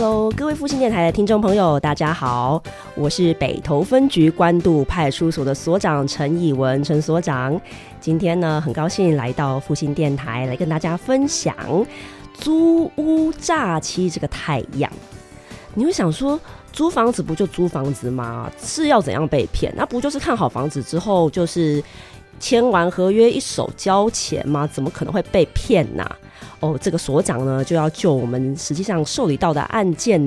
Hello，各位复兴电台的听众朋友，大家好，我是北投分局关渡派出所的所长陈以文，陈所长。今天呢，很高兴来到复兴电台，来跟大家分享租屋诈欺这个太阳。你会想说，租房子不就租房子吗？是要怎样被骗？那不就是看好房子之后，就是签完合约一手交钱吗？怎么可能会被骗呢？哦，这个所长呢，就要就我们实际上受理到的案件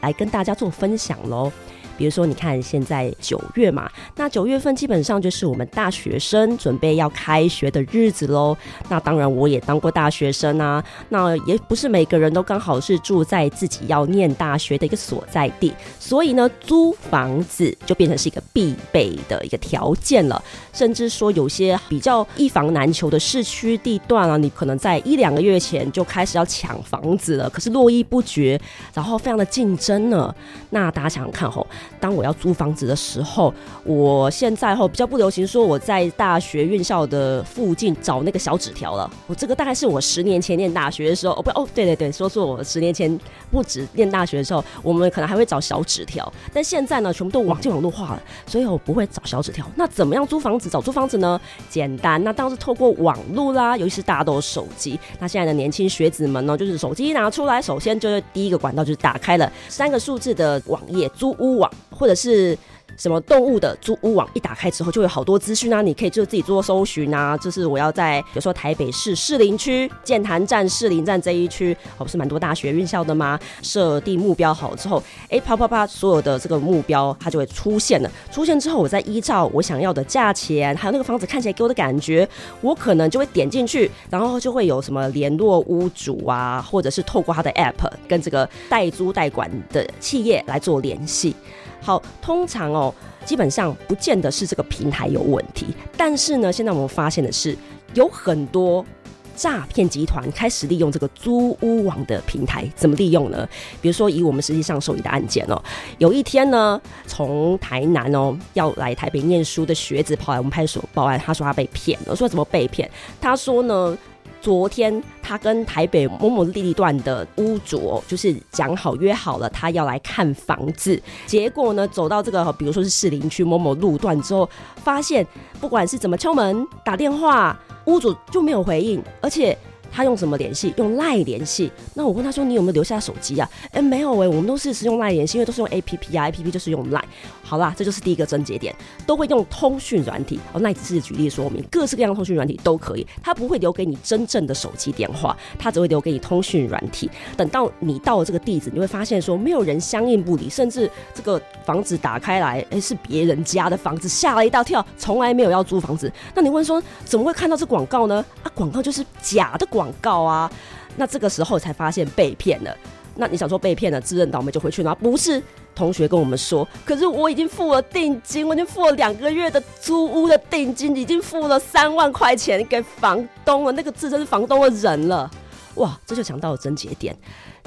来跟大家做分享喽。比如说，你看现在九月嘛，那九月份基本上就是我们大学生准备要开学的日子喽。那当然，我也当过大学生啊。那也不是每个人都刚好是住在自己要念大学的一个所在地，所以呢，租房子就变成是一个必备的一个条件了。甚至说，有些比较一房难求的市区地段啊，你可能在一两个月前就开始要抢房子了，可是络绎不绝，然后非常的竞争呢。那大家想想看吼。当我要租房子的时候，我现在后比较不流行说我在大学院校的附近找那个小纸条了。我这个大概是我十年前念大学的时候，哦不哦，对对对，说错，我十年前不止念大学的时候，我们可能还会找小纸条，但现在呢，全部都网际网络化了，所以我不会找小纸条。那怎么样租房子？找租房子呢？简单，那当然是透过网络啦，尤其是大家都有手机。那现在的年轻学子们呢，就是手机一拿出来，首先就是第一个管道就是打开了三个数字的网页租屋网。或者是什么动物的租屋网一打开之后，就有好多资讯啊，你可以就自己做搜寻啊。就是我要在，比如说台北市士林区建潭站、士林站这一区，哦，不是蛮多大学院校的吗？设定目标好之后，哎，啪啪啪，所有的这个目标它就会出现了。出现之后，我再依照我想要的价钱，还有那个房子看起来给我的感觉，我可能就会点进去，然后就会有什么联络屋主啊，或者是透过他的 App 跟这个代租代管的企业来做联系。好，通常哦，基本上不见得是这个平台有问题，但是呢，现在我们发现的是，有很多诈骗集团开始利用这个租屋网的平台，怎么利用呢？比如说，以我们实际上受理的案件哦，有一天呢，从台南哦要来台北念书的学子跑来我们派出所报案，他说他被骗了，说怎么被骗？他说呢。昨天他跟台北某某地段的屋主就是讲好约好了，他要来看房子。结果呢，走到这个比如说是士林区某某路段之后，发现不管是怎么敲门、打电话，屋主就没有回应，而且。他用什么联系？用赖联系。那我问他说：“你有没有留下手机啊？”哎，没有哎，我们都是使用赖联系，因为都是用 A P P 啊，A P P 就是用赖。好啦，这就是第一个症结点，都会用通讯软体。哦，那只是举例说明，各式各样通讯软体都可以。他不会留给你真正的手机电话，他只会留给你通讯软体。等到你到了这个地址，你会发现说没有人相应不理，甚至这个房子打开来，哎，是别人家的房子，吓了一大跳，从来没有要租房子。那你问说怎么会看到这广告呢？啊，广告就是假的广。广告啊，那这个时候才发现被骗了。那你想说被骗了，自认倒霉就回去吗？不是，同学跟我们说，可是我已经付了定金，我已经付了两个月的租屋的定金，已经付了三万块钱给房东了。那个自称是房东的人了，哇，这就讲到了症结点。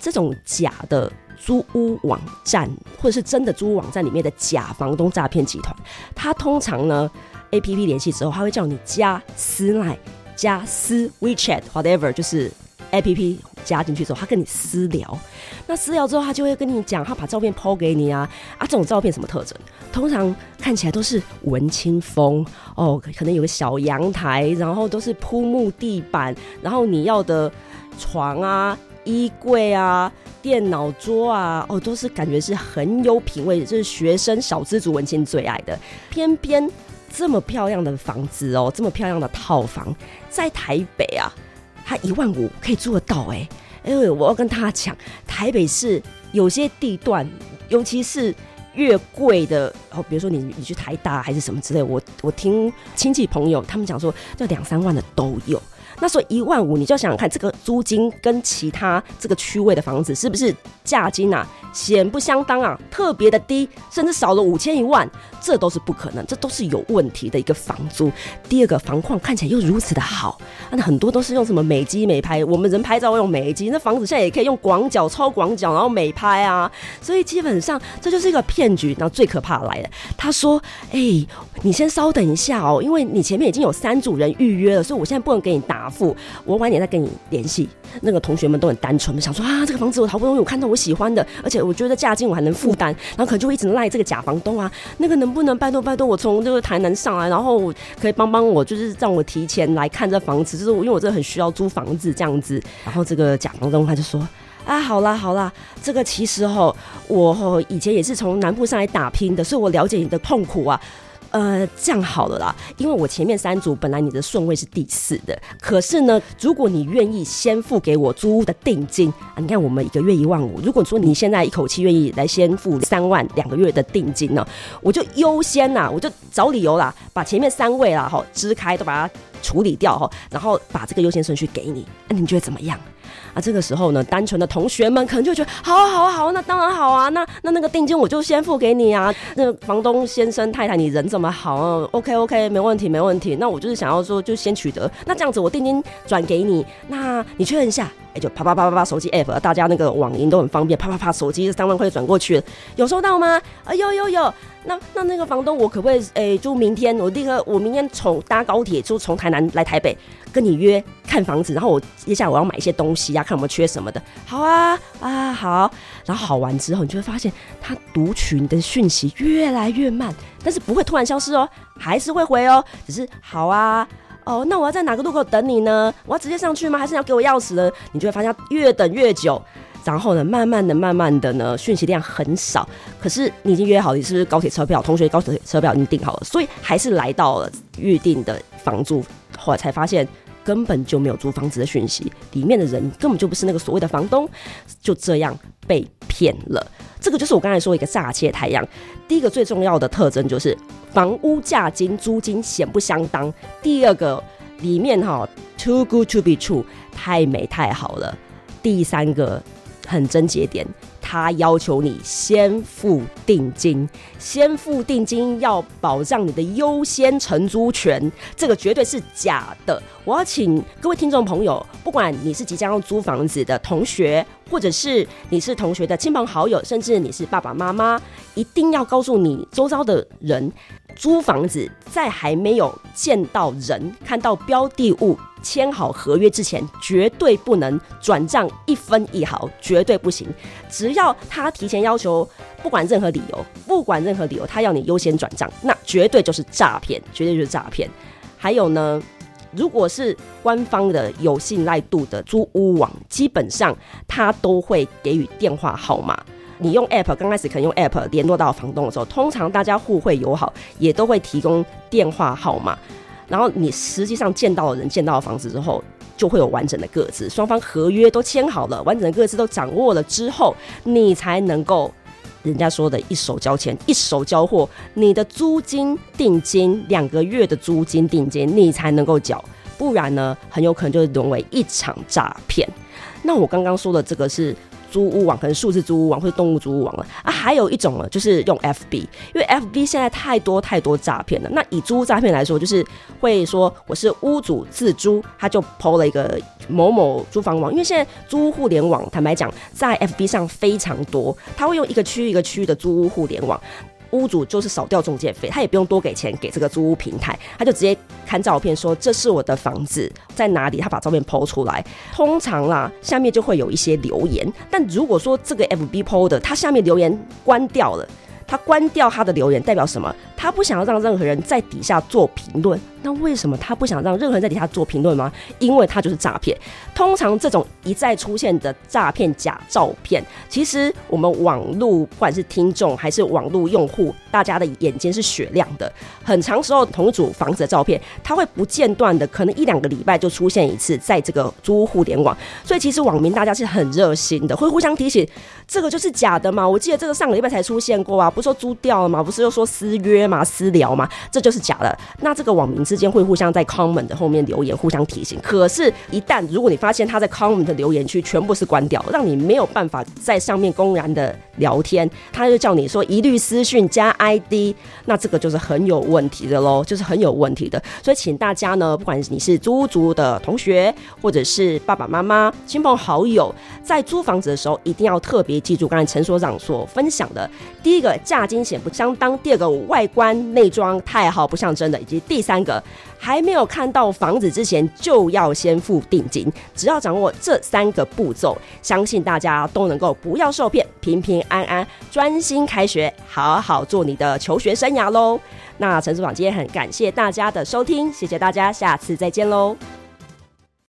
这种假的租屋网站，或者是真的租屋网站里面的假房东诈骗集团，他通常呢，A P P 联系之后，他会叫你加私赖。加私 WeChat whatever 就是 A P P 加进去之后，他跟你私聊，那私聊之后，他就会跟你讲，他把照片抛给你啊啊，这种照片什么特征？通常看起来都是文青风哦，可能有个小阳台，然后都是铺木地板，然后你要的床啊、衣柜啊、电脑桌啊，哦，都是感觉是很有品味，就是学生小资族文青最爱的，偏偏。这么漂亮的房子哦，这么漂亮的套房，在台北啊，它一万五可以租得到哎！因为我要跟他讲，台北市有些地段，尤其是越贵的哦，比如说你你去台大还是什么之类，我我听亲戚朋友他们讲说，这两三万的都有。那所以一万五，你就想想看，这个租金跟其他这个区位的房子是不是价金啊，显不相当啊，特别的低，甚至少了五千一万，这都是不可能，这都是有问题的一个房租。第二个房况看起来又如此的好，那很多都是用什么美机美拍，我们人拍照用美机，那房子现在也可以用广角、超广角，然后美拍啊，所以基本上这就是一个骗局。然后最可怕来了，他说：“哎，你先稍等一下哦，因为你前面已经有三组人预约了，所以我现在不能给你打。”付，我晚点再跟你联系。那个同学们都很单纯，想说啊，这个房子我好不容易我看到我喜欢的，而且我觉得价金我还能负担，然后可能就会一直赖这个假房东啊，那个能不能拜托拜托我从这个台南上来，然后可以帮帮我，就是让我提前来看这房子，就是因为我真的很需要租房子这样子。然后这个假房东他就说。啊，好啦好啦，这个其实哈，我以前也是从南部上来打拼的，所以我了解你的痛苦啊。呃，这样好了啦，因为我前面三组本来你的顺位是第四的，可是呢，如果你愿意先付给我租屋的定金啊，你看我们一个月一万五，如果说你现在一口气愿意来先付三万两个月的定金呢，我就优先呐，我就找理由啦，把前面三位啦哈支开都把它处理掉哈，然后把这个优先顺序给你，那你觉得怎么样？啊，这个时候呢，单纯的同学们可能就觉得，好啊，好啊，好啊，那当然好啊，那那那个定金我就先付给你啊。那房东先生太太，你人这么好，OK OK，没问题没问题。那我就是想要说，就先取得，那这样子我定金转给你，那你确认一下。就啪啪啪啪啪，手机 app，大家那个网银都很方便，啪啪啪，手机三万块转过去，有收到吗？啊，有有有，那那那个房东，我可不可以诶，就明天我立刻，我明天从搭高铁就从台南来台北，跟你约看房子，然后我接下来我要买一些东西呀，看有没有缺什么的。好啊啊好，然后好完之后，你就会发现他读取你的讯息越来越慢，但是不会突然消失哦，还是会回哦，只是好啊。哦，那我要在哪个路口等你呢？我要直接上去吗？还是要给我钥匙呢？你就会发现越等越久，然后呢，慢慢的、慢慢的呢，讯息量很少。可是你已经约好，你是不是高铁车票？同学高铁车票已经订好了，所以还是来到了预定的房住，后来才发现根本就没有租房子的讯息，里面的人根本就不是那个所谓的房东，就这样被骗了。这个就是我刚才说一个诈窃太阳。第一个最重要的特征就是房屋价金租金显不相当。第二个里面哈 too good to be true 太美太好了。第三个很真节点。他要求你先付定金，先付定金要保障你的优先承租权，这个绝对是假的。我要请各位听众朋友，不管你是即将要租房子的同学，或者是你是同学的亲朋好友，甚至你是爸爸妈妈，一定要告诉你周遭的人，租房子在还没有见到人、看到标的物。签好合约之前，绝对不能转账一分一毫，绝对不行。只要他提前要求，不管任何理由，不管任何理由，他要你优先转账，那绝对就是诈骗，绝对就是诈骗。还有呢，如果是官方的有信赖度的租屋网，基本上他都会给予电话号码。你用 App 刚开始可能用 App 联络到房东的时候，通常大家互惠友好，也都会提供电话号码。然后你实际上见到的人见到的房子之后，就会有完整的个资，双方合约都签好了，完整的个资都掌握了之后，你才能够人家说的一手交钱一手交货，你的租金定金两个月的租金定金你才能够缴，不然呢，很有可能就会沦为一场诈骗。那我刚刚说的这个是。租屋网可能数字租屋网或者动物租屋网了啊，还有一种呢，就是用 FB，因为 FB 现在太多太多诈骗了。那以租屋诈骗来说，就是会说我是屋主自租，他就 PO 了一个某某租房网，因为现在租屋互联网，坦白讲，在 FB 上非常多，他会用一个区一个区的租屋互联网。屋主就是少掉中介费，他也不用多给钱给这个租屋平台，他就直接看照片说这是我的房子在哪里，他把照片抛出来，通常啦下面就会有一些留言，但如果说这个 FB 抛的，他下面留言关掉了，他关掉他的留言代表什么？他不想要让任何人在底下做评论。那为什么他不想让任何人在底下做评论吗？因为他就是诈骗。通常这种一再出现的诈骗假照片，其实我们网络不管是听众还是网络用户，大家的眼睛是雪亮的。很长时候同一组房子的照片，它会不间断的，可能一两个礼拜就出现一次在这个租屋互联网。所以其实网民大家是很热心的，会互相提醒这个就是假的嘛。我记得这个上个礼拜才出现过啊，不是说租掉了吗？不是又说私约吗？私聊吗？这就是假的。那这个网民是。之间会互相在 comment 的后面留言，互相提醒。可是，一旦如果你发现他在 comment 的留言区全部是关掉，让你没有办法在上面公然的聊天，他就叫你说一律私讯加 ID，那这个就是很有问题的喽，就是很有问题的。所以，请大家呢，不管你是租租的同学，或者是爸爸妈妈、亲朋好友，在租房子的时候，一定要特别记住刚才陈所长所分享的：第一个，价金险不相当；第二个，外观内装太好不像真的；以及第三个。还没有看到房子之前，就要先付定金。只要掌握这三个步骤，相信大家都能够不要受骗，平平安安，专心开学，好好做你的求学生涯喽。那陈组长今天很感谢大家的收听，谢谢大家，下次再见喽。